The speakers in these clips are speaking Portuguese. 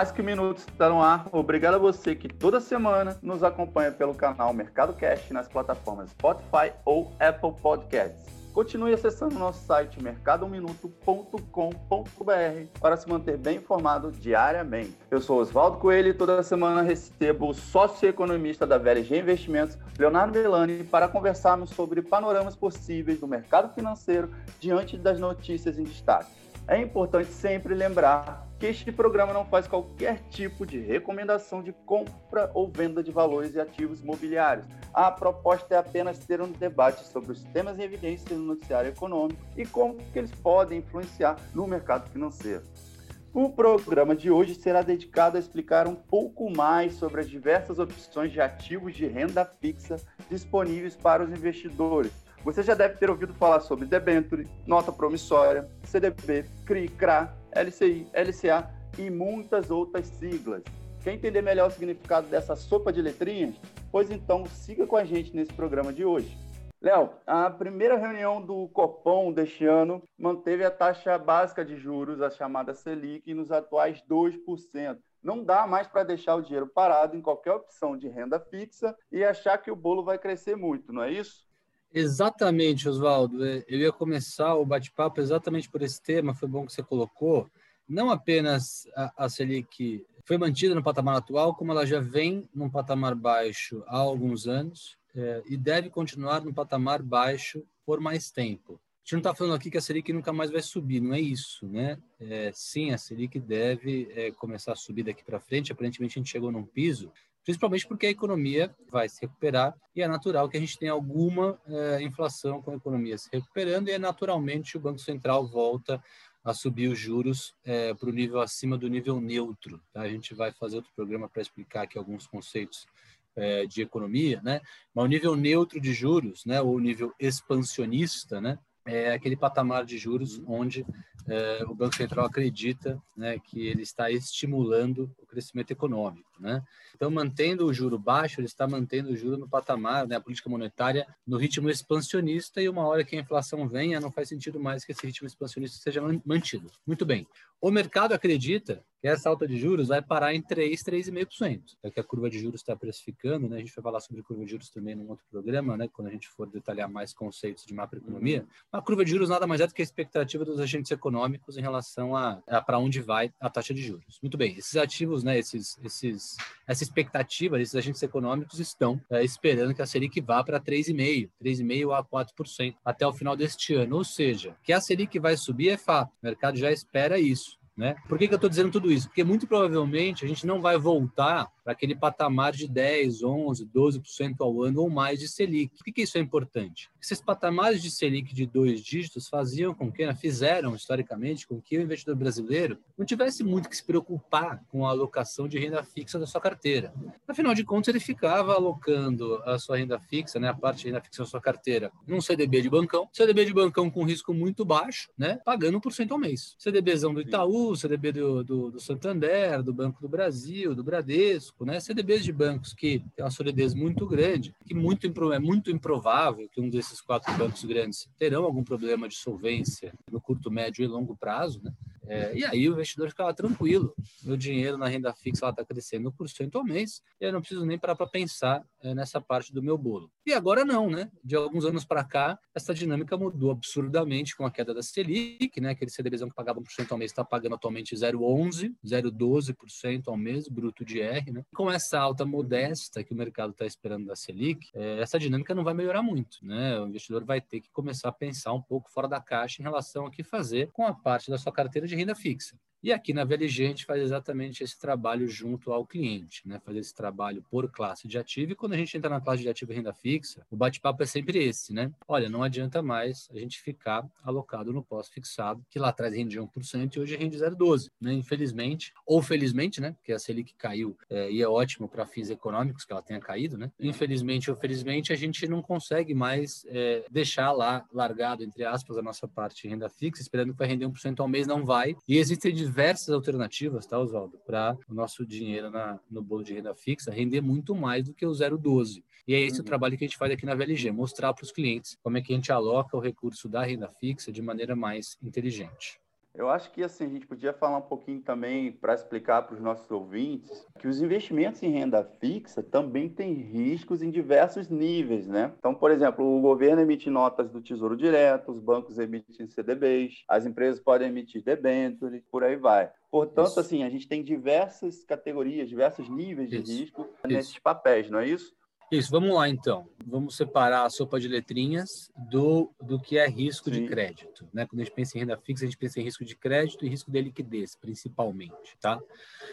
Mais que um minuto está no ar. Obrigado a você que toda semana nos acompanha pelo canal Mercado Cash nas plataformas Spotify ou Apple Podcasts. Continue acessando nosso site mercadominuto.com.br para se manter bem informado diariamente. Eu sou Oswaldo Coelho e toda semana recebo o sócio-economista da VLG Investimentos, Leonardo Melani, para conversarmos sobre panoramas possíveis do mercado financeiro diante das notícias em destaque. É importante sempre lembrar que este programa não faz qualquer tipo de recomendação de compra ou venda de valores e ativos imobiliários. A proposta é apenas ter um debate sobre os temas em evidência no noticiário econômico e como que eles podem influenciar no mercado financeiro. O programa de hoje será dedicado a explicar um pouco mais sobre as diversas opções de ativos de renda fixa disponíveis para os investidores você já deve ter ouvido falar sobre debenture, nota promissória, CDB, CRI, CRA, LCI, LCA e muitas outras siglas. Quer entender melhor o significado dessa sopa de letrinhas? Pois então siga com a gente nesse programa de hoje. Léo, a primeira reunião do Copom deste ano manteve a taxa básica de juros, a chamada Selic, nos atuais 2%. Não dá mais para deixar o dinheiro parado em qualquer opção de renda fixa e achar que o bolo vai crescer muito, não é isso? Exatamente, Oswaldo. É, eu ia começar o bate-papo exatamente por esse tema, foi bom que você colocou. Não apenas a, Selic foi mantida no patamar atual, como ela já vem num patamar baixo há alguns anos é, e deve continuar no patamar baixo por mais tempo. A gente não está falando aqui que a Selic nunca mais vai subir, não é isso, né? É, sim, a Selic deve é, começar a subir daqui para frente. Aparentemente, a gente chegou num piso principalmente porque a economia vai se recuperar e é natural que a gente tenha alguma é, inflação com a economia se recuperando e é naturalmente o Banco Central volta a subir os juros é, para o nível acima do nível neutro. Tá? A gente vai fazer outro programa para explicar aqui alguns conceitos é, de economia, né? Mas o nível neutro de juros, né, ou o nível expansionista, né, é aquele patamar de juros onde é, o Banco Central acredita né, que ele está estimulando o crescimento econômico. Né? Então, mantendo o juro baixo, ele está mantendo o juro no patamar, né, a política monetária no ritmo expansionista, e uma hora que a inflação venha, não faz sentido mais que esse ritmo expansionista seja mantido. Muito bem. O mercado acredita que essa alta de juros vai parar em 3, 3,5%. É que a curva de juros está precificando, né? A gente vai falar sobre curva de juros também num outro programa, né? Quando a gente for detalhar mais conceitos de macroeconomia. Uhum. A curva de juros nada mais é do que a expectativa dos agentes econômicos em relação a, a para onde vai a taxa de juros. Muito bem. Esses ativos, né? Esses, esses, essa expectativa desses agentes econômicos estão é, esperando que a Selic vá para 3,5, 3,5 a 4% até o final deste ano. Ou seja, que a Selic vai subir é fato. O mercado já espera isso. Né? Por que, que eu estou dizendo tudo isso? Porque muito provavelmente a gente não vai voltar para aquele patamar de 10, 11, 12% ao ano ou mais de Selic. Por que, que isso é importante? Esses patamares de Selic de dois dígitos faziam com que, né, fizeram historicamente, com que o investidor brasileiro não tivesse muito que se preocupar com a alocação de renda fixa da sua carteira. Afinal de contas, ele ficava alocando a sua renda fixa, né, a parte de renda fixa da sua carteira, num CDB de bancão, CDB de bancão com risco muito baixo, né, pagando 1% ao mês. CDBzão do Itaú, CDB do, do, do Santander, do Banco do Brasil, do Bradesco, né, CDBs de bancos que têm uma solidez muito grande, que muito, é muito improvável que um desses esses quatro bancos grandes terão algum problema de solvência no curto, médio e longo prazo, né? É, e aí o investidor ficava tranquilo. Meu dinheiro na renda fixa está crescendo por cento ao mês, e eu não preciso nem parar para pensar é, nessa parte do meu bolo. E agora não, né? De alguns anos para cá, essa dinâmica mudou absurdamente com a queda da Selic, né? Aquele CDBzão que pagava 1% ao mês está pagando atualmente 0,11%, 0,12% ao mês, bruto de R, né? Com essa alta modesta que o mercado está esperando da Selic, é, essa dinâmica não vai melhorar muito, né? O investidor vai ter que começar a pensar um pouco fora da caixa em relação a que fazer com a parte da sua carteira de renda fixa. E aqui na VLG a gente faz exatamente esse trabalho junto ao cliente, né? Fazer esse trabalho por classe de ativo. E quando a gente entra na classe de ativo e renda fixa, o bate-papo é sempre esse, né? Olha, não adianta mais a gente ficar alocado no pós-fixado, que lá atrás rendia 1% e hoje rende 0,12%, né? Infelizmente, ou felizmente, né? Porque a Selic caiu é, e é ótimo para fins econômicos que ela tenha caído, né? Infelizmente ou felizmente, a gente não consegue mais é, deixar lá largado, entre aspas, a nossa parte de renda fixa, esperando que vai render 1% ao mês, não vai. E existem diversas alternativas, tá, Oswaldo, para o nosso dinheiro na, no bolo de renda fixa render muito mais do que o 0,12. E é esse uhum. o trabalho que a gente faz aqui na VLG, mostrar para os clientes como é que a gente aloca o recurso da renda fixa de maneira mais inteligente. Eu acho que assim a gente podia falar um pouquinho também para explicar para os nossos ouvintes que os investimentos em renda fixa também têm riscos em diversos níveis, né? Então, por exemplo, o governo emite notas do Tesouro Direto, os bancos emitem CDBs, as empresas podem emitir debêntures, por aí vai. Portanto, isso. assim, a gente tem diversas categorias, diversos níveis de isso. risco nesses isso. papéis, não é isso? Isso, vamos lá então. Vamos separar a sopa de letrinhas do, do que é risco Sim. de crédito. Né? Quando a gente pensa em renda fixa, a gente pensa em risco de crédito e risco de liquidez, principalmente. Tá?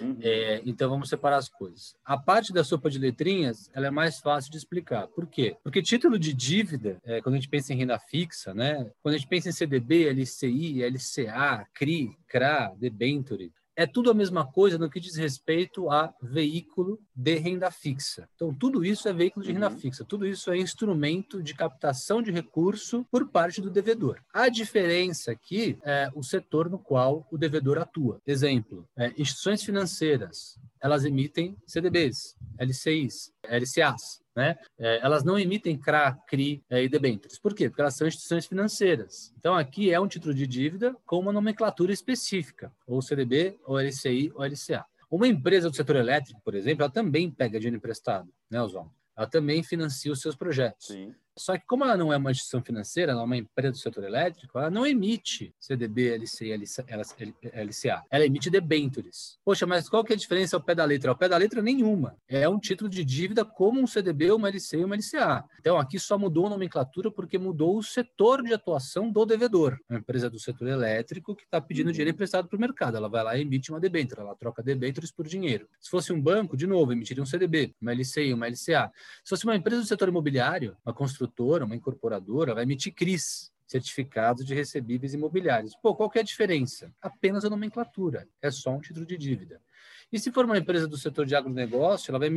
Uhum. É, então vamos separar as coisas. A parte da sopa de letrinhas ela é mais fácil de explicar. Por quê? Porque título de dívida, é, quando a gente pensa em renda fixa, né? quando a gente pensa em CDB, LCI, LCA, CRI, CRA, debenture, é tudo a mesma coisa no que diz respeito a veículo de renda fixa. Então, tudo isso é veículo de renda uhum. fixa, tudo isso é instrumento de captação de recurso por parte do devedor. A diferença aqui é o setor no qual o devedor atua. Exemplo, é, instituições financeiras, elas emitem CDBs, LCIs, LCAs. Né? É, elas não emitem CRA, CRI é, e debêntures. Por quê? Porque elas são instituições financeiras. Então, aqui é um título de dívida com uma nomenclatura específica, ou CDB, ou LCI, ou LCA. Uma empresa do setor elétrico, por exemplo, ela também pega dinheiro emprestado, né, Oswaldo? Ela também financia os seus projetos. Sim. Só que como ela não é uma instituição financeira, ela é uma empresa do setor elétrico, ela não emite CDB, LCI, LCA. Ela emite debentures. Poxa, mas qual que é a diferença ao pé da letra? Ao pé da letra, nenhuma. É um título de dívida como um CDB, uma LCI e uma LCA. Então, aqui só mudou a nomenclatura porque mudou o setor de atuação do devedor. Uma empresa do setor elétrico que está pedindo dinheiro emprestado para o mercado. Ela vai lá e emite uma debenture, ela troca debentures por dinheiro. Se fosse um banco, de novo, emitiria um CDB, uma LCI, uma LCA. Se fosse uma empresa do setor imobiliário, uma construção construtora, uma incorporadora, vai emitir CRIs, certificados de recebíveis imobiliários. Pô, qual que é a diferença? Apenas a nomenclatura, é só um título de dívida. E se for uma empresa do setor de agronegócio, ela vai,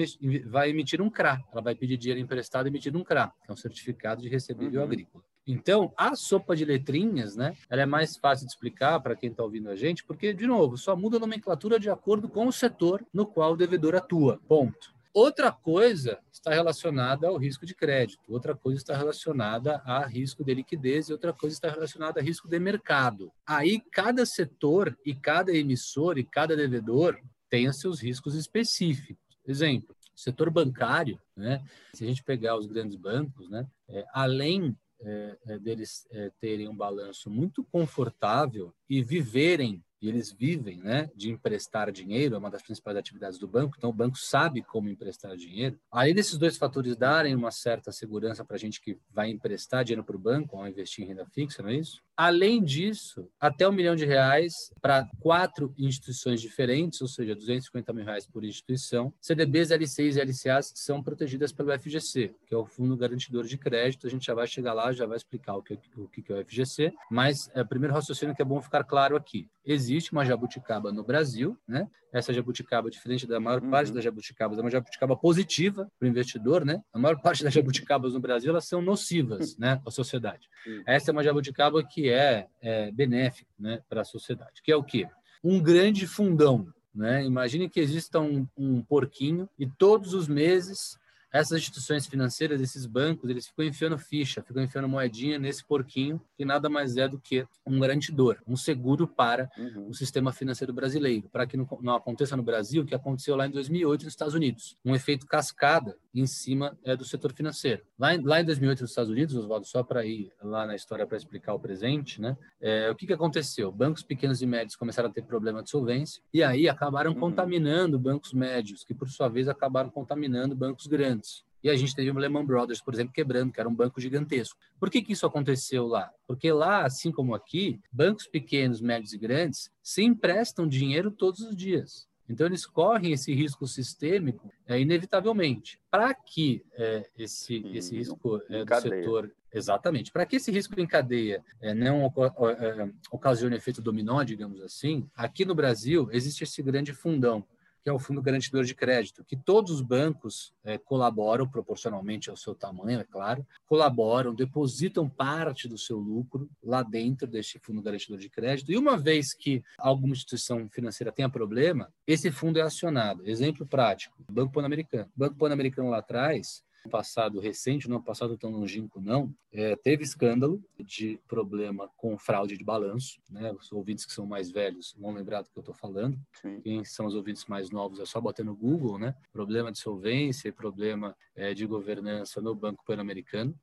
vai emitir um CRA, ela vai pedir dinheiro emprestado emitido um CRA, que é um certificado de recebível uhum. agrícola. Então, a sopa de letrinhas, né, ela é mais fácil de explicar para quem está ouvindo a gente, porque, de novo, só muda a nomenclatura de acordo com o setor no qual o devedor atua. Ponto. Outra coisa está relacionada ao risco de crédito, outra coisa está relacionada a risco de liquidez e outra coisa está relacionada a risco de mercado. Aí cada setor e cada emissor e cada devedor tem seus riscos específicos. Exemplo, setor bancário, né? Se a gente pegar os grandes bancos, né? É, além é, é deles é, terem um balanço muito confortável e viverem e eles vivem né, de emprestar dinheiro, é uma das principais atividades do banco, então o banco sabe como emprestar dinheiro. Além desses dois fatores darem uma certa segurança para a gente que vai emprestar dinheiro para o banco ao investir em renda fixa, não é isso? Além disso, até um milhão de reais para quatro instituições diferentes, ou seja, 250 mil reais por instituição. CDBs, LCIs e LCAs são protegidas pelo FGC, que é o Fundo Garantidor de Crédito. A gente já vai chegar lá, já vai explicar o que, o que é o FGC, mas é primeiro raciocínio que é bom ficar claro aqui. Existe uma jabuticaba no Brasil, né? Essa jabuticaba, diferente da maior uhum. parte das jabuticabas, é uma jabuticaba positiva para o investidor, né? A maior parte das jabuticabas no Brasil, elas são nocivas, né, à sociedade. Uhum. Essa é uma jabuticaba que é, é benéfica, né, para a sociedade, que é o quê? Um grande fundão, né? Imagine que exista um, um porquinho e todos os meses essas instituições financeiras, esses bancos, eles ficam enfiando ficha, ficam enfiando moedinha nesse porquinho, que nada mais é do que um garantidor, um seguro para uhum. o sistema financeiro brasileiro, para que não, não, aconteça no Brasil o que aconteceu lá em 2008 nos Estados Unidos, um efeito cascada em cima é, do setor financeiro. Lá em, lá em 2008 nos Estados Unidos, Oswaldo, só para ir lá na história para explicar o presente, né? É, o que, que aconteceu? Bancos pequenos e médios começaram a ter problema de solvência e aí acabaram uhum. contaminando bancos médios, que por sua vez acabaram contaminando bancos grandes. E a gente teve o Lehman Brothers, por exemplo, quebrando, que era um banco gigantesco. Por que, que isso aconteceu lá? Porque lá, assim como aqui, bancos pequenos, médios e grandes se emprestam dinheiro todos os dias. Então, eles correm esse risco sistêmico é, inevitavelmente. Para que é, esse, hum, esse risco é, do setor. Exatamente. Para que esse risco em cadeia é, não é, ocasione efeito dominó, digamos assim, aqui no Brasil existe esse grande fundão que é o Fundo Garantidor de Crédito, que todos os bancos é, colaboram proporcionalmente ao seu tamanho, é claro, colaboram, depositam parte do seu lucro lá dentro deste Fundo Garantidor de Crédito. E uma vez que alguma instituição financeira tenha problema, esse fundo é acionado. Exemplo prático: Banco Pan-Americano. Banco Pan-Americano lá atrás passado recente, não passado tão longínquo não, é, teve escândalo de problema com fraude de balanço, né? Os ouvintes que são mais velhos vão lembrar do que eu estou falando. Sim. Quem são os ouvintes mais novos é só botar no Google, né? Problema de solvência e problema é, de governança no Banco Pan-Americano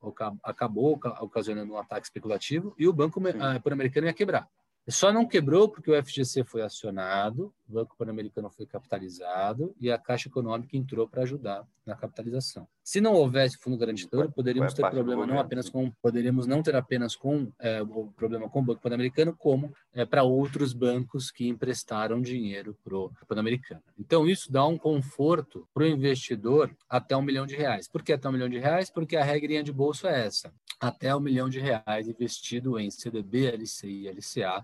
acabou ocasionando um ataque especulativo e o Banco ah, Pan-Americano ia quebrar. Só não quebrou porque o FGC foi acionado, o Banco Pan-Americano foi capitalizado e a Caixa Econômica entrou para ajudar na capitalização. Se não houvesse fundo garantidor, poderíamos ter problema não apenas com poderíamos não ter apenas com é, o problema com o Banco Pan-Americano, como é, para outros bancos que emprestaram dinheiro para o Pan-Americano. Então isso dá um conforto para o investidor até um milhão de reais. Por que até um milhão de reais? Porque a regrinha de bolso é essa: até um milhão de reais investido em CDB, LCI e LCA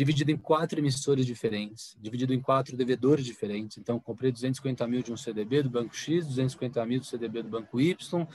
dividido em quatro emissores diferentes, dividido em quatro devedores diferentes. Então, comprei 250 mil de um CDB do Banco X, 250 mil do CDB do Banco Y,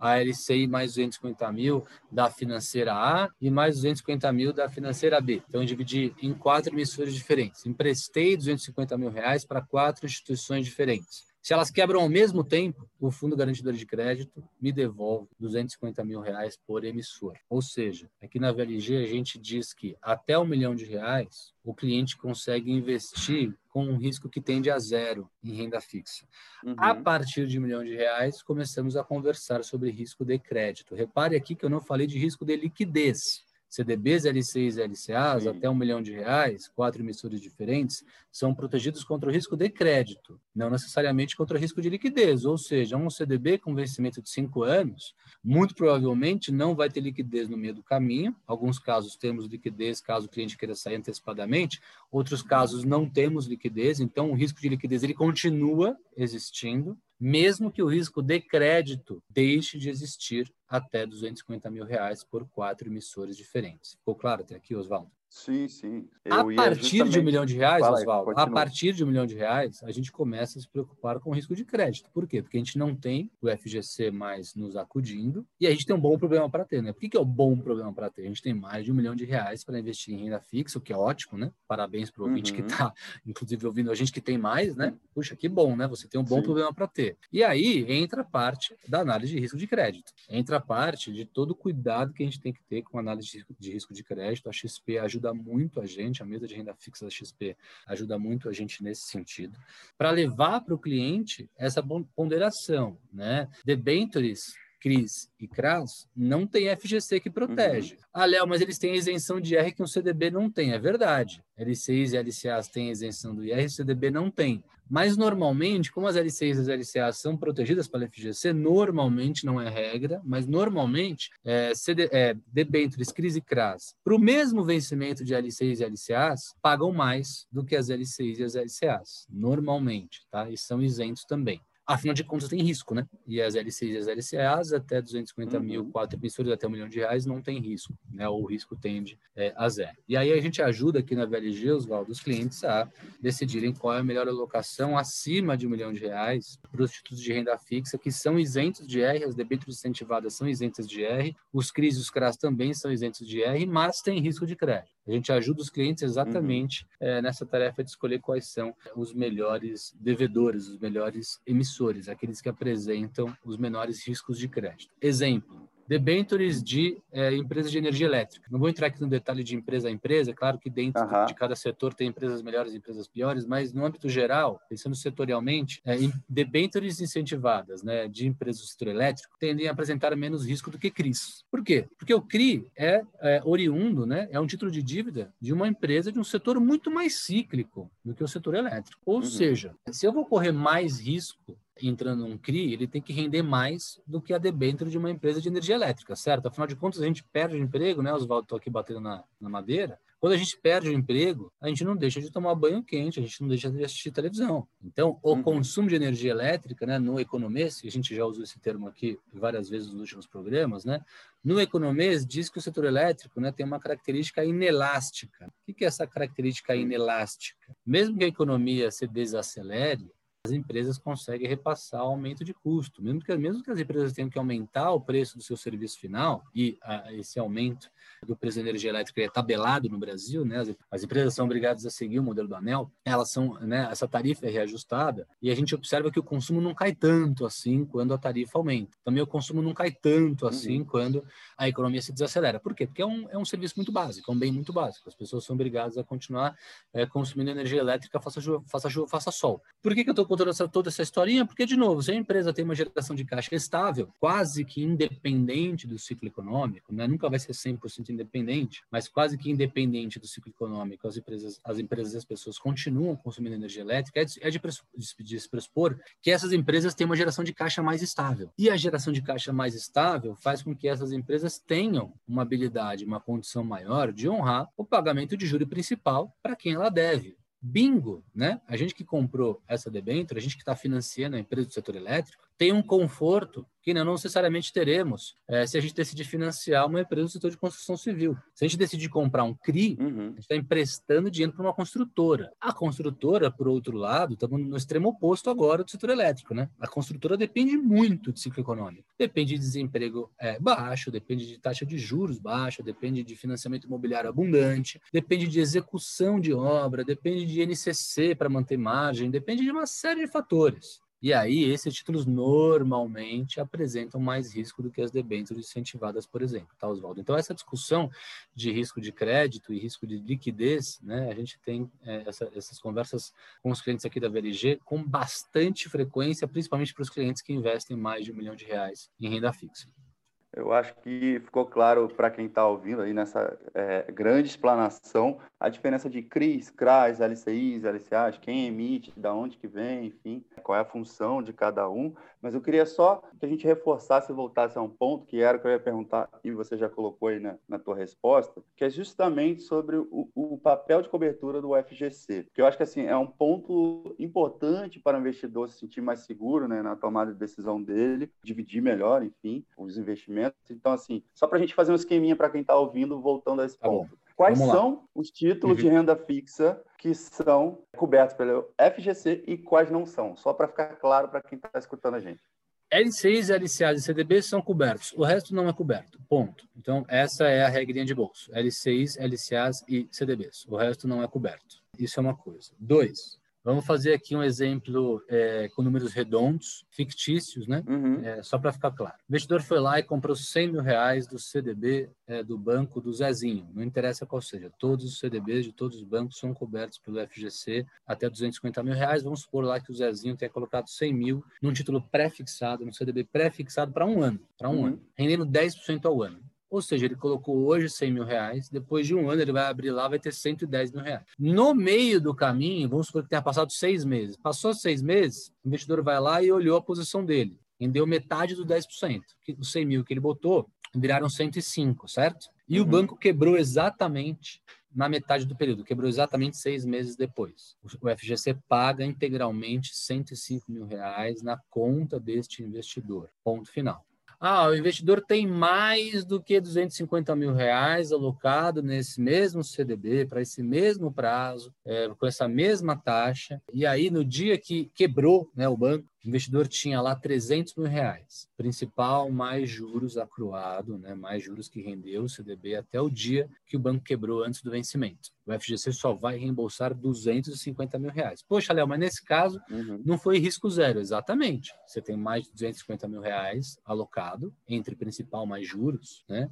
a LCI mais 250 mil da financeira A e mais 250 mil da financeira B. Então, dividi em quatro emissores diferentes. Emprestei 250 mil reais para quatro instituições diferentes. Se elas quebram ao mesmo tempo, o Fundo Garantidor de Crédito me devolve 250 mil reais por emissor. Ou seja, aqui na VLG a gente diz que até um milhão de reais o cliente consegue investir com um risco que tende a zero em renda fixa. Uhum. A partir de um milhão de reais, começamos a conversar sobre risco de crédito. Repare aqui que eu não falei de risco de liquidez. CDBs, LCIs e LCAs, Sim. até um milhão de reais, quatro emissores diferentes, são protegidos contra o risco de crédito, não necessariamente contra o risco de liquidez. Ou seja, um CDB com vencimento de cinco anos, muito provavelmente não vai ter liquidez no meio do caminho. Alguns casos temos liquidez caso o cliente queira sair antecipadamente, outros casos não temos liquidez, então o risco de liquidez ele continua existindo mesmo que o risco de crédito deixe de existir até 250 mil reais por quatro emissores diferentes. Ficou claro até aqui, Oswaldo? Sim, sim. Eu a partir justamente... de um milhão de reais, Oswaldo, a partir de um milhão de reais, a gente começa a se preocupar com o risco de crédito. Por quê? Porque a gente não tem o FGC mais nos acudindo e a gente tem um bom problema para ter, né? Por que, que é o um bom problema para ter? A gente tem mais de um milhão de reais para investir em renda fixa, o que é ótimo, né? Parabéns para o ouvinte uhum. que está, inclusive, ouvindo a gente que tem mais, né? Puxa, que bom, né? Você tem um bom sim. problema para ter. E aí entra a parte da análise de risco de crédito. Entra a parte de todo o cuidado que a gente tem que ter com a análise de risco de crédito. A XP ajuda ajuda muito a gente, a mesa de renda fixa da XP ajuda muito a gente nesse sentido, para levar para o cliente essa ponderação, né? Debentures CRIs e CRAS não tem FGC que protege. Uhum. Ah, Léo, mas eles têm isenção de IR que um CDB não tem. É verdade. LCIs e LCAs têm isenção do IR, CDB não tem. Mas, normalmente, como as LCIs e as LCAs são protegidas pela FGC, normalmente, não é regra, mas normalmente, é, CD, é, debêntures, CRIs e CRAS, para o mesmo vencimento de LCIs e LCAs, pagam mais do que as LCIs e as LCAs, normalmente, tá? E são isentos também. Afinal de contas, tem risco, né? E as LCs e as LCAs, até 250 uhum. mil, quatro emissores até um milhão de reais, não tem risco, né? Ou o risco tende é, a zero. E aí a gente ajuda aqui na VLG, Oswaldo, os clientes a decidirem qual é a melhor alocação acima de um milhão de reais para os títulos de renda fixa, que são isentos de R, as debêntures incentivadas são isentas de R, os CRIs e os CRAS também são isentos de R, mas tem risco de crédito. A gente ajuda os clientes exatamente uhum. é, nessa tarefa de escolher quais são os melhores devedores, os melhores emissores, aqueles que apresentam os menores riscos de crédito. Exemplo, debentures de é, empresas de energia elétrica. Não vou entrar aqui no detalhe de empresa a empresa, é claro que dentro uhum. de cada setor tem empresas melhores e empresas piores, mas no âmbito geral, pensando setorialmente, é, debentures incentivadas né, de empresas do setor elétrico tendem a apresentar menos risco do que CRIs. Por quê? Porque o CRI é, é oriundo, né, é um título de dívida de uma empresa de um setor muito mais cíclico do que o setor elétrico. Ou uhum. seja, se eu vou correr mais risco entrando num CRI, ele tem que render mais do que a debênture de uma empresa de energia elétrica, certo? Afinal de contas, a gente perde o emprego, né? Oswaldo, estou aqui batendo na, na madeira. Quando a gente perde o emprego, a gente não deixa de tomar banho quente, a gente não deixa de assistir televisão. Então, o uhum. consumo de energia elétrica, né, no economês, a gente já usou esse termo aqui várias vezes nos últimos programas, né? No economês, diz que o setor elétrico né, tem uma característica inelástica. O que é essa característica inelástica? Mesmo que a economia se desacelere, as empresas conseguem repassar o aumento de custo. Mesmo que, mesmo que as empresas tenham que aumentar o preço do seu serviço final, e a, esse aumento do preço da energia elétrica é tabelado no Brasil, né? As, as, empresas são obrigadas a seguir o modelo do ANEL, elas são, né? Essa tarifa é reajustada e a gente observa que o consumo não cai tanto assim quando a tarifa aumenta. Também o consumo não cai tanto assim uhum. quando a economia se desacelera. Por quê? Porque é um, é um serviço muito básico, é um bem muito básico. As pessoas são obrigadas a continuar é, consumindo energia elétrica, faça chuva, faça, chuva, faça sol. Por que, que eu estou contando essa, toda essa historinha? Porque, de novo, se a empresa tem uma geração de caixa estável, quase que independente do ciclo econômico, né? nunca vai ser 100% independente, mas quase que independente do ciclo econômico, as empresas, as empresas e as pessoas continuam consumindo energia elétrica, é de, é de, de se pressupor que essas empresas têm uma geração de caixa mais estável. E a geração de caixa mais estável faz com que essas empresas tenham uma habilidade, uma condição maior de honrar o pagamento de juro principal para quem ela deve. Bingo, né? A gente que comprou essa debênture, a gente que está financiando a empresa do setor elétrico, tem um conforto que não necessariamente teremos é, se a gente decidir financiar uma empresa do setor de construção civil. Se a gente decidir comprar um CRI, uhum. a gente está emprestando dinheiro para uma construtora. A construtora, por outro lado, estamos no extremo oposto agora do setor elétrico. Né? A construtora depende muito do ciclo econômico. Depende de desemprego é, baixo, depende de taxa de juros baixa, depende de financiamento imobiliário abundante, depende de execução de obra, depende de NCC para manter margem, depende de uma série de fatores. E aí, esses títulos normalmente apresentam mais risco do que as debêntures incentivadas, por exemplo, tá, Oswaldo? Então, essa discussão de risco de crédito e risco de liquidez, né, a gente tem é, essa, essas conversas com os clientes aqui da VLG com bastante frequência, principalmente para os clientes que investem mais de um milhão de reais em renda fixa. Eu acho que ficou claro para quem está ouvindo aí nessa é, grande explanação a diferença de CRIs, CRAs, LCIs, LCAs, quem emite, da onde que vem, enfim, qual é a função de cada um. Mas eu queria só que a gente reforçasse e voltasse a um ponto que era o que eu ia perguntar e você já colocou aí na, na tua resposta, que é justamente sobre o, o, papel de cobertura do FGC. Que eu acho que assim é um ponto importante para o investidor se sentir mais seguro né, na tomada de decisão dele, dividir melhor, enfim, os investimentos. Então, assim, só para a gente fazer um esqueminha para quem está ouvindo, voltando a esse tá ponto. Bom. Quais são os títulos uhum. de renda fixa que são cobertos pelo FGC e quais não são? Só para ficar claro para quem está escutando a gente. LCIs, LCAs e CDBs são cobertos, o resto não é coberto, ponto. Então, essa é a regrinha de bolso. LCIs, LCAs e CDBs, o resto não é coberto. Isso é uma coisa. Dois, Vamos fazer aqui um exemplo é, com números redondos, fictícios, né? Uhum. É, só para ficar claro. O investidor foi lá e comprou 100 mil reais do CDB é, do banco do Zezinho. Não interessa qual seja. Todos os CDBs de todos os bancos são cobertos pelo FGC até 250 mil reais. Vamos supor lá que o Zezinho tenha colocado 100 mil num título pré-fixado, no CDB pré-fixado para um ano, para um uhum. ano, rendendo 10% ao ano. Ou seja, ele colocou hoje 100 mil reais, depois de um ano ele vai abrir lá, vai ter 110 mil reais. No meio do caminho, vamos supor que tenha passado seis meses. Passou seis meses, o investidor vai lá e olhou a posição dele. Rendeu metade dos 10%. Os 100 mil que ele botou viraram 105, certo? E uhum. o banco quebrou exatamente na metade do período, quebrou exatamente seis meses depois. O FGC paga integralmente 105 mil reais na conta deste investidor. Ponto final. Ah, o investidor tem mais do que 250 mil reais alocado nesse mesmo CDB, para esse mesmo prazo, é, com essa mesma taxa. E aí, no dia que quebrou né, o banco, o investidor tinha lá 300 mil reais, principal mais juros acruado, né, mais juros que rendeu o CDB até o dia que o banco quebrou antes do vencimento. O FGC só vai reembolsar 250 mil reais. Poxa, Léo, mas nesse caso uhum. não foi risco zero, exatamente. Você tem mais de 250 mil reais alocado entre principal mais juros, né?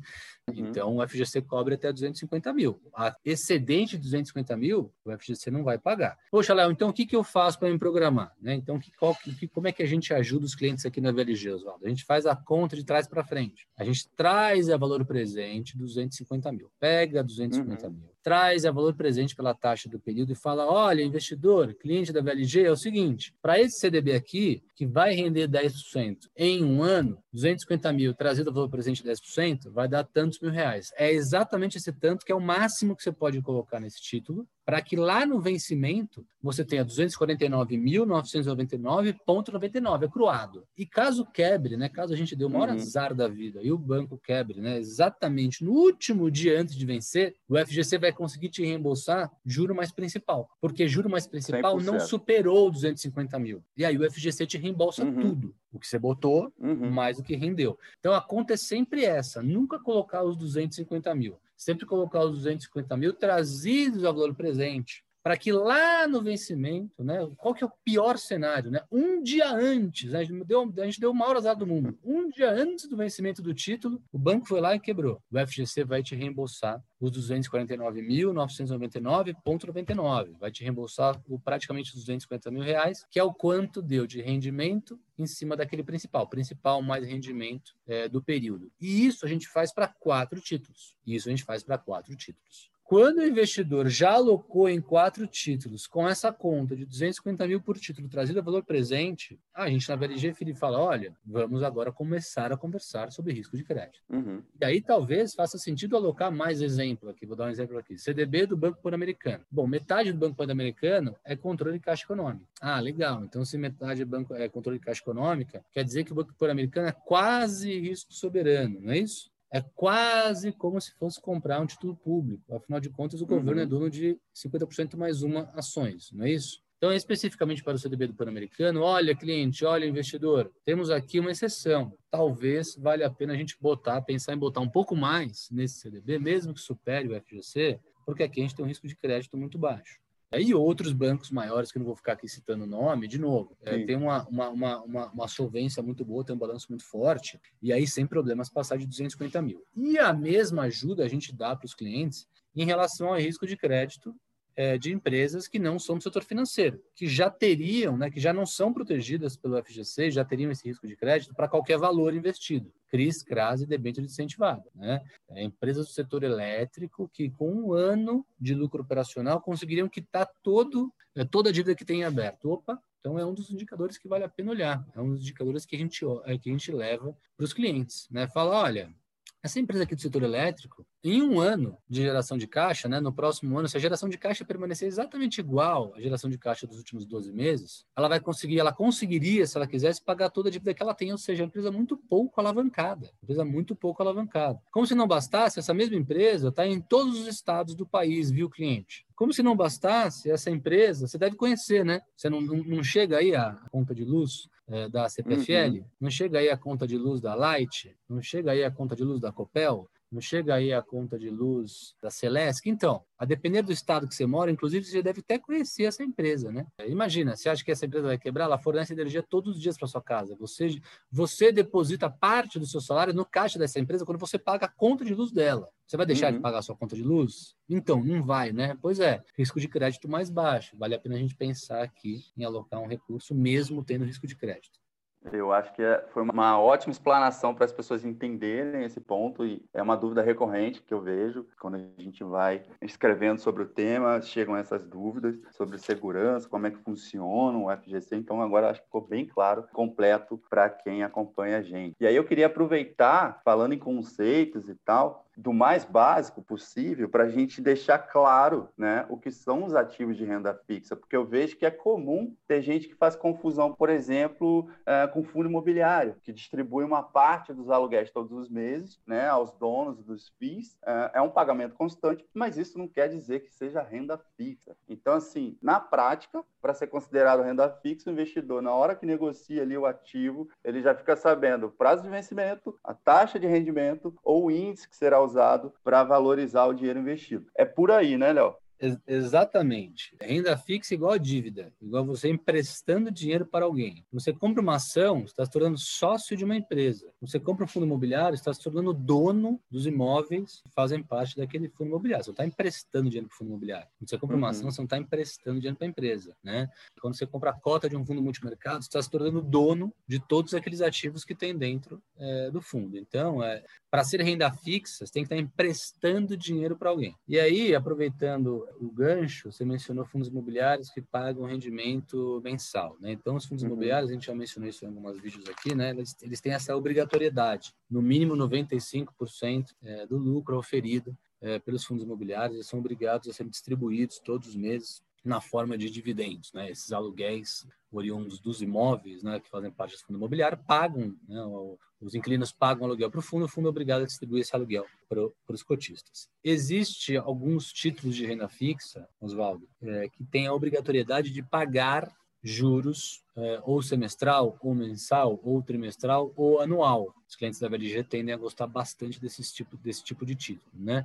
Uhum. Então o FGC cobre até 250 mil. A excedente de 250 mil, o FGC não vai pagar. Poxa, Léo, então o que, que eu faço para me programar? Né? Então, que, qual, que, como é que a gente ajuda os clientes aqui na VLG, Oswaldo? A gente faz a conta de trás para frente. A gente traz a valor presente 250 mil. Pega 250 uhum. mil. Traz a valor presente pela taxa do período e fala: olha, investidor, cliente da VLG, é o seguinte: para esse CDB aqui, que vai render 10% em um ano, 250 mil trazido ao valor presente 10%, vai dar tantos mil reais. É exatamente esse tanto que é o máximo que você pode colocar nesse título, para que lá no vencimento você tenha 249.999,99 acruado. E caso quebre, né, caso a gente dê o maior uhum. azar da vida e o banco quebre, né, exatamente no último dia antes de vencer, o FGC vai conseguir te reembolsar juro mais principal, porque juro mais principal 100%. não superou 250 mil. E aí o FGC te reembolsa uhum. tudo. O que você botou, uhum. mais o que rendeu. Então a conta é sempre essa: nunca colocar os 250 mil, sempre colocar os 250 mil trazidos ao valor presente para que lá no vencimento, né, qual que é o pior cenário? Né? Um dia antes, né, a, gente deu, a gente deu o maior azar do mundo, um dia antes do vencimento do título, o banco foi lá e quebrou. O FGC vai te reembolsar os 249.999,99, vai te reembolsar o, praticamente os 250 mil reais, que é o quanto deu de rendimento em cima daquele principal, principal mais rendimento é, do período. E isso a gente faz para quatro títulos. Isso a gente faz para quatro títulos. Quando o investidor já alocou em quatro títulos, com essa conta de 250 mil por título trazido a valor presente, a gente na VLG Felipe fala: olha, vamos agora começar a conversar sobre risco de crédito. Uhum. E aí talvez faça sentido alocar mais exemplo aqui. Vou dar um exemplo aqui: CDB do Banco Pan-Americano. Bom, metade do Banco Pan-Americano é controle de caixa econômica. Ah, legal. Então, se metade é, banco, é controle de caixa econômica, quer dizer que o Banco Pan-Americano é quase risco soberano, não é isso? É quase como se fosse comprar um título público. Afinal de contas, o uhum. governo é dono de 50% mais uma ações, não é isso? Então, especificamente para o CDB do Pan-Americano, olha, cliente, olha, investidor, temos aqui uma exceção. Talvez valha a pena a gente botar, pensar em botar um pouco mais nesse CDB, mesmo que supere o FGC, porque aqui a gente tem um risco de crédito muito baixo. E outros bancos maiores, que não vou ficar aqui citando o nome, de novo, é, tem uma, uma, uma, uma, solvência muito boa, tem um balanço muito forte, e aí sem problemas passar de 250 mil. E a mesma ajuda a gente dá para os clientes em relação ao risco de crédito é, de empresas que não são do setor financeiro, que já teriam, né, que já não são protegidas pelo FGC, já teriam esse risco de crédito para qualquer valor investido. CRIs, CRAS e debênture incentivado. Né? É, empresas do setor elétrico que, com um ano de lucro operacional, conseguiriam quitar todo, é, toda a dívida que tem aberto. Opa, então, é um dos indicadores que vale a pena olhar. É um dos indicadores que a gente, é, que a gente leva para os clientes. Né? Fala, olha, essa empresa aqui do setor elétrico, em um ano de geração de caixa, né, no próximo ano, se a geração de caixa permanecer exatamente igual à geração de caixa dos últimos 12 meses, ela vai conseguir, ela conseguiria, se ela quisesse, pagar toda a dívida que ela tem, ou seja, uma empresa muito pouco alavancada, empresa muito pouco alavancada. Como se não bastasse, essa mesma empresa está em todos os estados do país, viu, cliente? Como se não bastasse, essa empresa, você deve conhecer, né? Você não, não, não chega aí a conta de luz, é, da CPFL, uhum. não chega aí a conta de luz da Light, não chega aí a conta de luz da Copel, não chega aí a conta de luz da Celesc. Então, a depender do estado que você mora, inclusive, você já deve até conhecer essa empresa, né? Imagina, você acha que essa empresa vai quebrar, ela fornece energia todos os dias para sua casa. Você, você deposita parte do seu salário no caixa dessa empresa quando você paga a conta de luz dela. Você vai deixar uhum. de pagar a sua conta de luz? Então, não vai, né? Pois é, risco de crédito mais baixo. Vale a pena a gente pensar aqui em alocar um recurso mesmo tendo risco de crédito. Eu acho que é, foi uma ótima explanação para as pessoas entenderem esse ponto e é uma dúvida recorrente que eu vejo quando a gente vai escrevendo sobre o tema, chegam essas dúvidas sobre segurança, como é que funciona o FGC. Então agora acho que ficou bem claro, completo para quem acompanha a gente. E aí eu queria aproveitar, falando em conceitos e tal, do mais básico possível para a gente deixar claro né, o que são os ativos de renda fixa, porque eu vejo que é comum ter gente que faz confusão, por exemplo, é, com fundo imobiliário, que distribui uma parte dos aluguéis todos os meses né, aos donos dos FIIs. É, é um pagamento constante, mas isso não quer dizer que seja renda fixa. Então, assim, na prática, para ser considerado renda fixa, o investidor, na hora que negocia ali o ativo, ele já fica sabendo o prazo de vencimento, a taxa de rendimento ou o índice que será usado para valorizar o dinheiro investido. É por aí, né, Léo? Exatamente. Renda fixa igual a dívida, igual você emprestando dinheiro para alguém. Você compra uma ação, está se tornando sócio de uma empresa. Você compra um fundo imobiliário, está se tornando dono dos imóveis que fazem parte daquele fundo imobiliário. Você não está emprestando dinheiro para o fundo imobiliário. Quando você compra uma uhum. ação, você não está emprestando dinheiro para a empresa. Né? Quando você compra a cota de um fundo multimercado, você está se tornando dono de todos aqueles ativos que tem dentro é, do fundo. Então, é, para ser renda fixa, você tem que estar emprestando dinheiro para alguém. E aí, aproveitando o gancho, você mencionou fundos imobiliários que pagam rendimento mensal. Né? Então, os fundos uhum. imobiliários, a gente já mencionou isso em alguns vídeos aqui, né? eles, eles têm essa obrigatoriedade, no mínimo 95% é, do lucro oferido é, pelos fundos imobiliários, eles são obrigados a serem distribuídos todos os meses na forma de dividendos. Né? Esses aluguéis oriundos dos imóveis, né, que fazem parte do fundo imobiliário, pagam, né, os inquilinos pagam aluguel para o fundo, o fundo é obrigado a distribuir esse aluguel para, os cotistas. Existe alguns títulos de renda fixa, Oswaldo, é, que têm a obrigatoriedade de pagar juros é, ou semestral, ou mensal, ou trimestral, ou anual. Os clientes da VLG tendem a gostar bastante desse tipo, desse tipo de título, né?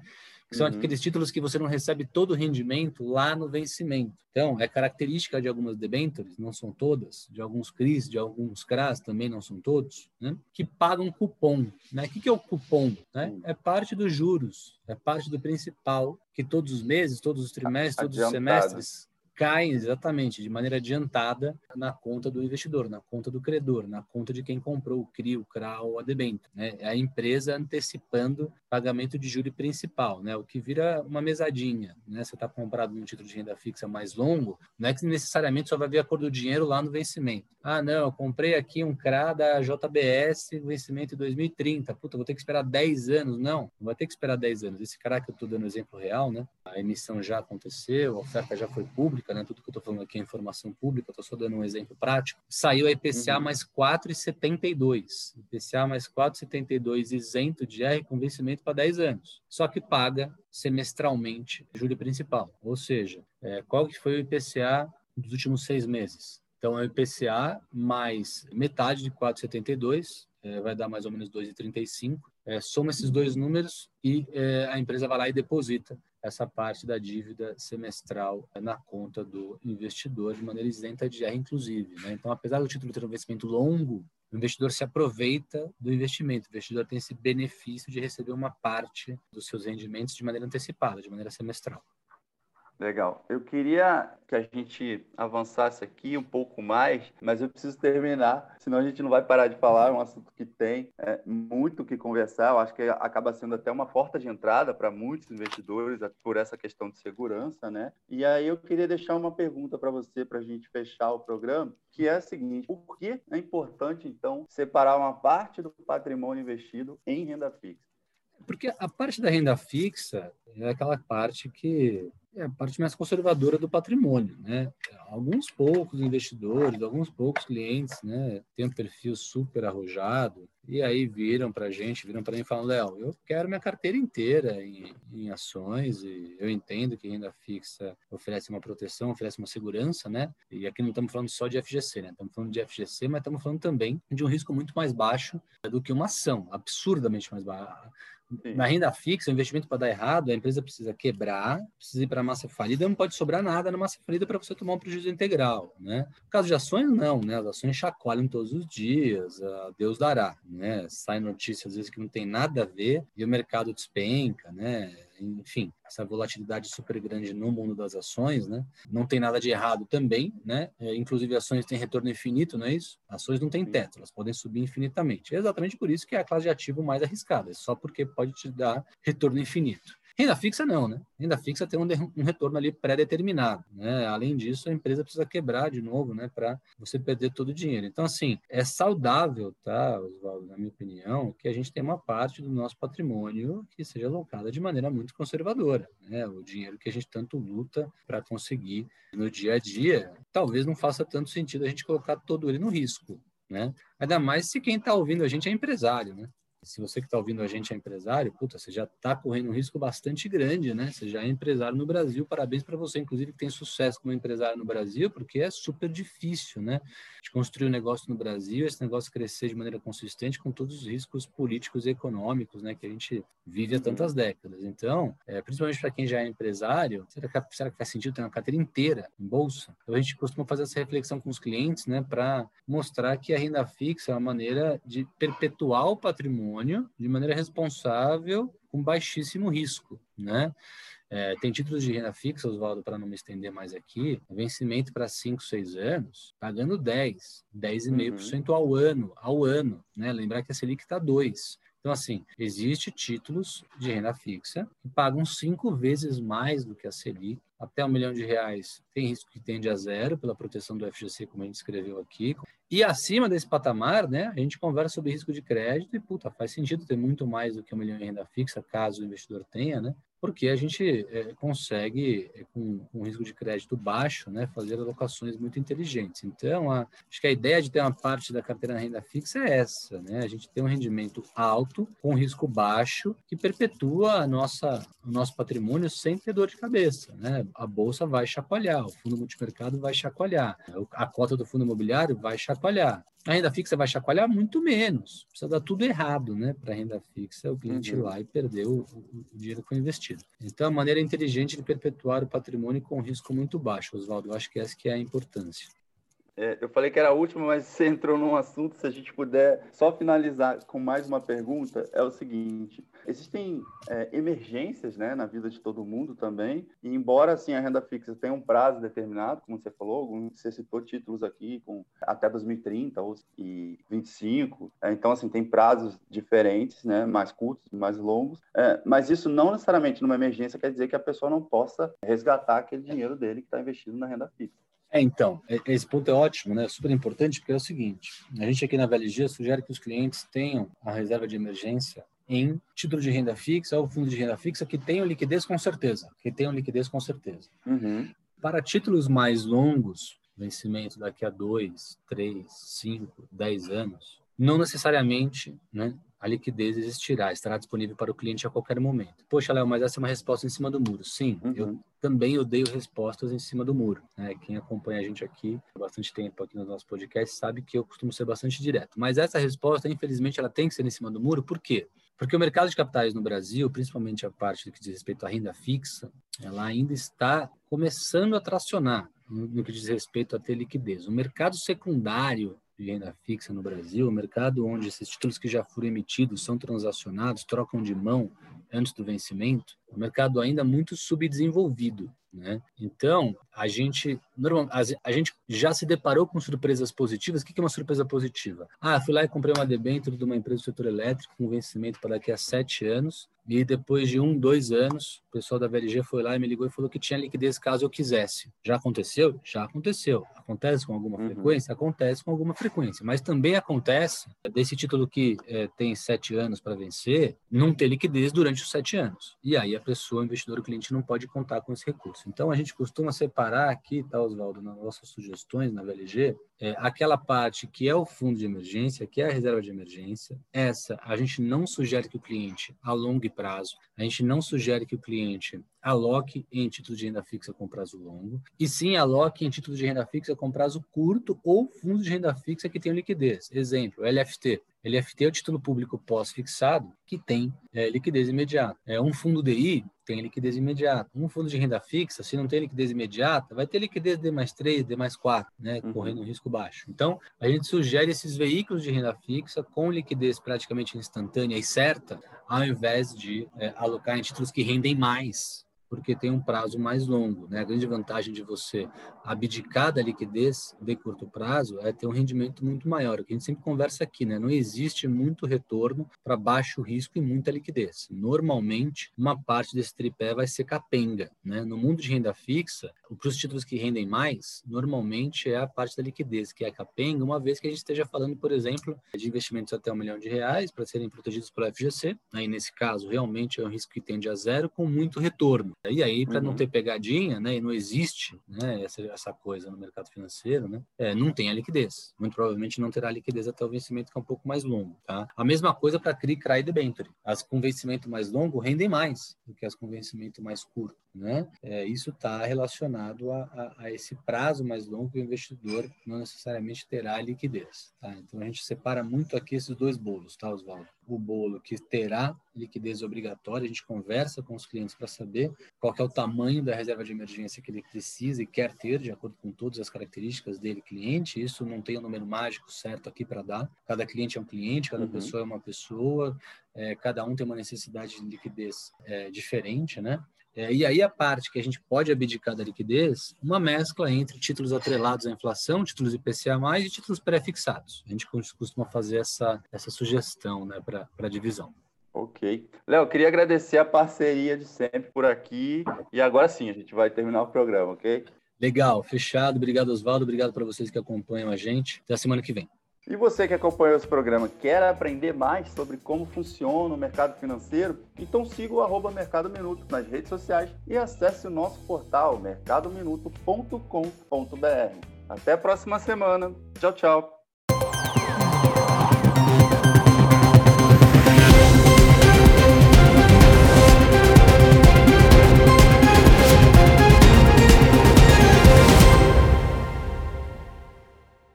Que são uhum. aqueles títulos que você não recebe todo o rendimento lá no vencimento. Então, é característica de algumas debêntures, não são todas, de alguns CRIs, de alguns CRAS, também não são todos, né? que pagam cupom. Né? O que, é o cupom? Né? Uhum. É parte dos juros, é parte do principal, que todos os meses, todos os trimestres, todos os semestres caem exatamente de maneira adiantada na conta do investidor, na conta do credor, na conta de quem comprou o CRI, o CRA ou a debênture. Né? É a empresa antecipando pagamento de juro principal, né? o que vira uma mesadinha. Né? Você está comprado num título de renda fixa mais longo, não é que necessariamente só vai ver a cor do dinheiro lá no vencimento. Ah, não, eu comprei aqui um CRA da JBS, vencimento em 2030. Puta, vou ter que esperar 10 anos. Não, não vai ter que esperar 10 anos. Esse CRA que eu estou dando exemplo real, né? a emissão já aconteceu, a oferta já foi pública, pública, né? Tudo que eu estou falando aqui é informação pública, estou só dando um exemplo prático. Saiu a IPCA uhum. mais 4,72. IPCA mais 4,72 isento de R com vencimento para 10 anos. Só que paga semestralmente júri principal. Ou seja, é, qual que foi o IPCA dos últimos seis meses? Então, é o IPCA mais metade de 4,72, é, vai dar mais ou menos 2,35. É, soma esses dois números e é, a empresa vai lá e deposita essa parte da dívida semestral na conta do investidor de maneira isenta de R, inclusive. Né? Então, apesar do título ter um investimento longo, o investidor se aproveita do investimento. O investidor tem esse benefício de receber uma parte dos seus rendimentos de maneira antecipada, de maneira semestral. Legal. Eu queria que a gente avançasse aqui um pouco mais, mas eu preciso terminar, senão a gente não vai parar de falar. É um assunto que tem é, muito o que conversar. Eu acho que acaba sendo até uma porta de entrada para muitos investidores por essa questão de segurança, né? E aí eu queria deixar uma pergunta para você, para a gente fechar o programa, que é a seguinte: por que é importante, então, separar uma parte do patrimônio investido em renda fixa? Porque a parte da renda fixa é aquela parte que é a parte mais conservadora do patrimônio, né? Alguns poucos investidores, alguns poucos clientes, né, têm um perfil super arrojado e aí viram para a gente, viram para mim e falam, Léo, eu quero minha carteira inteira em, em, ações e eu entendo que renda fixa oferece uma proteção, oferece uma segurança, né? E aqui não estamos falando só de FGC, né? Estamos falando de FGC, mas estamos falando também de um risco muito mais baixo do que uma ação, absurdamente mais baixo Sim. Na renda fixa, o investimento para dar errado, a empresa precisa quebrar, precisa ir para massa falida, não pode sobrar nada na massa falida para você tomar um prejuízo integral, né? No caso de ações, não, né? As ações chacoalham todos os dias, Deus dará, né? Sai notícia às vezes que não tem nada a ver e o mercado despenca, né? enfim, essa volatilidade super grande no mundo das ações, né? Não tem nada de errado também, né? É, inclusive ações têm retorno infinito, não é isso? Ações não têm teto, elas podem subir infinitamente. É exatamente por isso que é a classe de ativo mais arriscada, é só porque pode te dar retorno infinito. Renda fixa não, né? Renda fixa tem um, retorno ali pré-determinado, né? Além disso, a empresa precisa quebrar de novo, né? Para você perder todo o dinheiro. Então, assim, é saudável, tá, Oswaldo, na minha opinião, que a gente tenha uma parte do nosso patrimônio que seja alocada de maneira muito conservadora, né? O dinheiro que a gente tanto luta para conseguir no dia a dia, talvez não faça tanto sentido a gente colocar todo ele no risco, né? Ainda mais se quem está ouvindo a gente é empresário, né? Se você que está ouvindo a gente é empresário, puta, você já está correndo um risco bastante grande, né? Você já é empresário no Brasil, parabéns para você, inclusive, que tem sucesso como empresário no Brasil, porque é super difícil, né? De construir um negócio no Brasil, esse negócio crescer de maneira consistente com todos os riscos políticos e econômicos, né? Que a gente vive há tantas décadas. Então, é, principalmente para quem já é empresário, será que, será que faz sentido ter uma carteira inteira em bolsa? Então, a gente costuma fazer essa reflexão com os clientes, né? Para mostrar que a renda fixa é uma maneira de perpetuar o patrimônio patrimônio de maneira responsável, com baixíssimo risco, né? É, tem títulos de renda fixa, Oswaldo, para não me estender mais aqui, vencimento para 5, 6 anos, pagando 10, 10,5% uhum. ao ano, ao ano, né? Lembrar que a Selic está 2. Então, assim, existe títulos de renda fixa que pagam cinco vezes mais do que a Selic, até um milhão de reais tem risco que tende a zero pela proteção do FGC, como a gente escreveu aqui. E acima desse patamar, né, a gente conversa sobre risco de crédito e, puta, faz sentido ter muito mais do que um milhão em renda fixa, caso o investidor tenha, né? Porque a gente é, consegue, é, com, com risco de crédito baixo, né, fazer alocações muito inteligentes. Então, a, acho que a ideia de ter uma parte da carteira na renda fixa é essa, né? A gente tem um rendimento alto, com risco baixo, que perpetua a nossa, o nosso patrimônio sem ter dor de cabeça, né? A bolsa vai chacoalhar, o fundo multimercado vai chacoalhar, a cota do fundo imobiliário vai chacoalhar. A renda fixa vai chacoalhar muito menos. Precisa dar tudo errado, né? Para a renda fixa, o cliente uhum. ir lá e perder o, o, dinheiro que foi investido. Então, a maneira inteligente de perpetuar o patrimônio com risco muito baixo, Oswaldo. Eu acho que essa que é a importância. É, eu falei que era a última, mas você entrou num assunto. Se a gente puder só finalizar com mais uma pergunta, é o seguinte: existem é, emergências né, na vida de todo mundo também, e embora assim, a renda fixa tenha um prazo determinado, como você falou, você citou títulos aqui com até 2030 ou e 25, é, então assim, tem prazos diferentes, né, mais curtos, mais longos, é, mas isso não necessariamente numa emergência quer dizer que a pessoa não possa resgatar aquele dinheiro dele que está investido na renda fixa. É, então, esse ponto é ótimo, né? Super importante, porque é o seguinte: a gente aqui na VLG sugere que os clientes tenham a reserva de emergência em título de renda fixa ou fundo de renda fixa que tenham liquidez com certeza, que tenham liquidez com certeza. Uhum. Para títulos mais longos, vencimento daqui a dois, três, cinco, dez anos, não necessariamente, né? A liquidez existirá, estará disponível para o cliente a qualquer momento. Poxa, Léo, mas essa é uma resposta em cima do muro. Sim, uhum. eu também odeio respostas em cima do muro. Né? Quem acompanha a gente aqui há bastante tempo aqui no nosso podcast sabe que eu costumo ser bastante direto. Mas essa resposta, infelizmente, ela tem que ser em cima do muro. Por quê? Porque o mercado de capitais no Brasil, principalmente a parte que diz respeito à renda fixa, ela ainda está começando a tracionar no que diz respeito a ter liquidez. O mercado secundário de renda fixa no Brasil, o mercado onde esses títulos que já foram emitidos são transacionados, trocam de mão antes do vencimento, é um mercado ainda muito subdesenvolvido. Né? Então, a gente, normal, a, gente já se deparou com surpresas positivas. O que é uma surpresa positiva? Ah, fui lá e comprei uma debênture de uma empresa do setor elétrico com vencimento para daqui a sete anos. E depois de um, dois anos, o pessoal da VLG foi lá e me ligou e falou que tinha liquidez caso eu quisesse. Já aconteceu? Já aconteceu. Acontece com alguma uhum. frequência? Acontece com alguma frequência. Mas também acontece desse título que é, tem sete anos para vencer, não ter liquidez durante os sete anos. E aí a pessoa, o investidor, o cliente, não pode contar com esse recurso. Então a gente costuma separar aqui, tá, Oswaldo, nas nossas sugestões na VLG, é, aquela parte que é o fundo de emergência, que é a reserva de emergência. Essa a gente não sugere que o cliente alongue prazo, a gente não sugere que o cliente aloque em título de renda fixa com prazo longo, e sim aloque em título de renda fixa com prazo curto ou fundo de renda fixa que tenha liquidez. Exemplo, LFT. LFT é o título público pós-fixado que tem é, liquidez imediata. É um fundo DI tem liquidez imediata. Um fundo de renda fixa, se não tem liquidez imediata, vai ter liquidez D mais 3, D mais 4, né, uhum. correndo um risco baixo. Então, a gente sugere esses veículos de renda fixa com liquidez praticamente instantânea e certa, ao invés de é, alocar em títulos que rendem mais, porque tem um prazo mais longo. Né? A grande vantagem de você abdicar da liquidez de curto prazo é ter um rendimento muito maior. O que a gente sempre conversa aqui, né? não existe muito retorno para baixo risco e muita liquidez. Normalmente, uma parte desse tripé vai ser capenga. Né? No mundo de renda fixa, para os títulos que rendem mais, normalmente é a parte da liquidez, que é capenga, uma vez que a gente esteja falando, por exemplo, de investimentos até um milhão de reais para serem protegidos pelo FGC. Aí, nesse caso, realmente é um risco que tende a zero com muito retorno. E aí, para uhum. não ter pegadinha, né, e não existe né, essa, essa coisa no mercado financeiro, né, é, não tem a liquidez. Muito provavelmente não terá liquidez até o vencimento, que é um pouco mais longo. Tá? A mesma coisa para CRI, CRA e debenture. As com vencimento mais longo rendem mais do que as com vencimento mais curto. Né? É, isso está relacionado a, a, a, esse prazo mais longo que o investidor não necessariamente terá liquidez. Tá? Então, a gente separa muito aqui esses dois bolos, tá, Oswaldo? O bolo que terá liquidez obrigatória, a gente conversa com os clientes para saber qual é o tamanho da reserva de emergência que ele precisa e quer ter, de acordo com todas as características dele, cliente. Isso não tem um número mágico certo aqui para dar. Cada cliente é um cliente, cada uhum. pessoa é uma pessoa, é, cada um tem uma necessidade de liquidez é, diferente, né? É, e aí a parte que a gente pode abdicar da liquidez, uma mescla entre títulos atrelados à inflação, títulos IPCA+, e títulos pré-fixados. A gente costuma fazer essa, essa sugestão né, para a divisão. Ok. Léo, queria agradecer a parceria de sempre por aqui. E agora sim, a gente vai terminar o programa, ok? Legal, fechado. Obrigado, Oswaldo. Obrigado para vocês que acompanham a gente. Até a semana que vem. E você que acompanhou esse programa quer aprender mais sobre como funciona o mercado financeiro? Então siga o arroba Mercado Minuto nas redes sociais e acesse o nosso portal mercadominuto.com.br. Até a próxima semana. Tchau, tchau.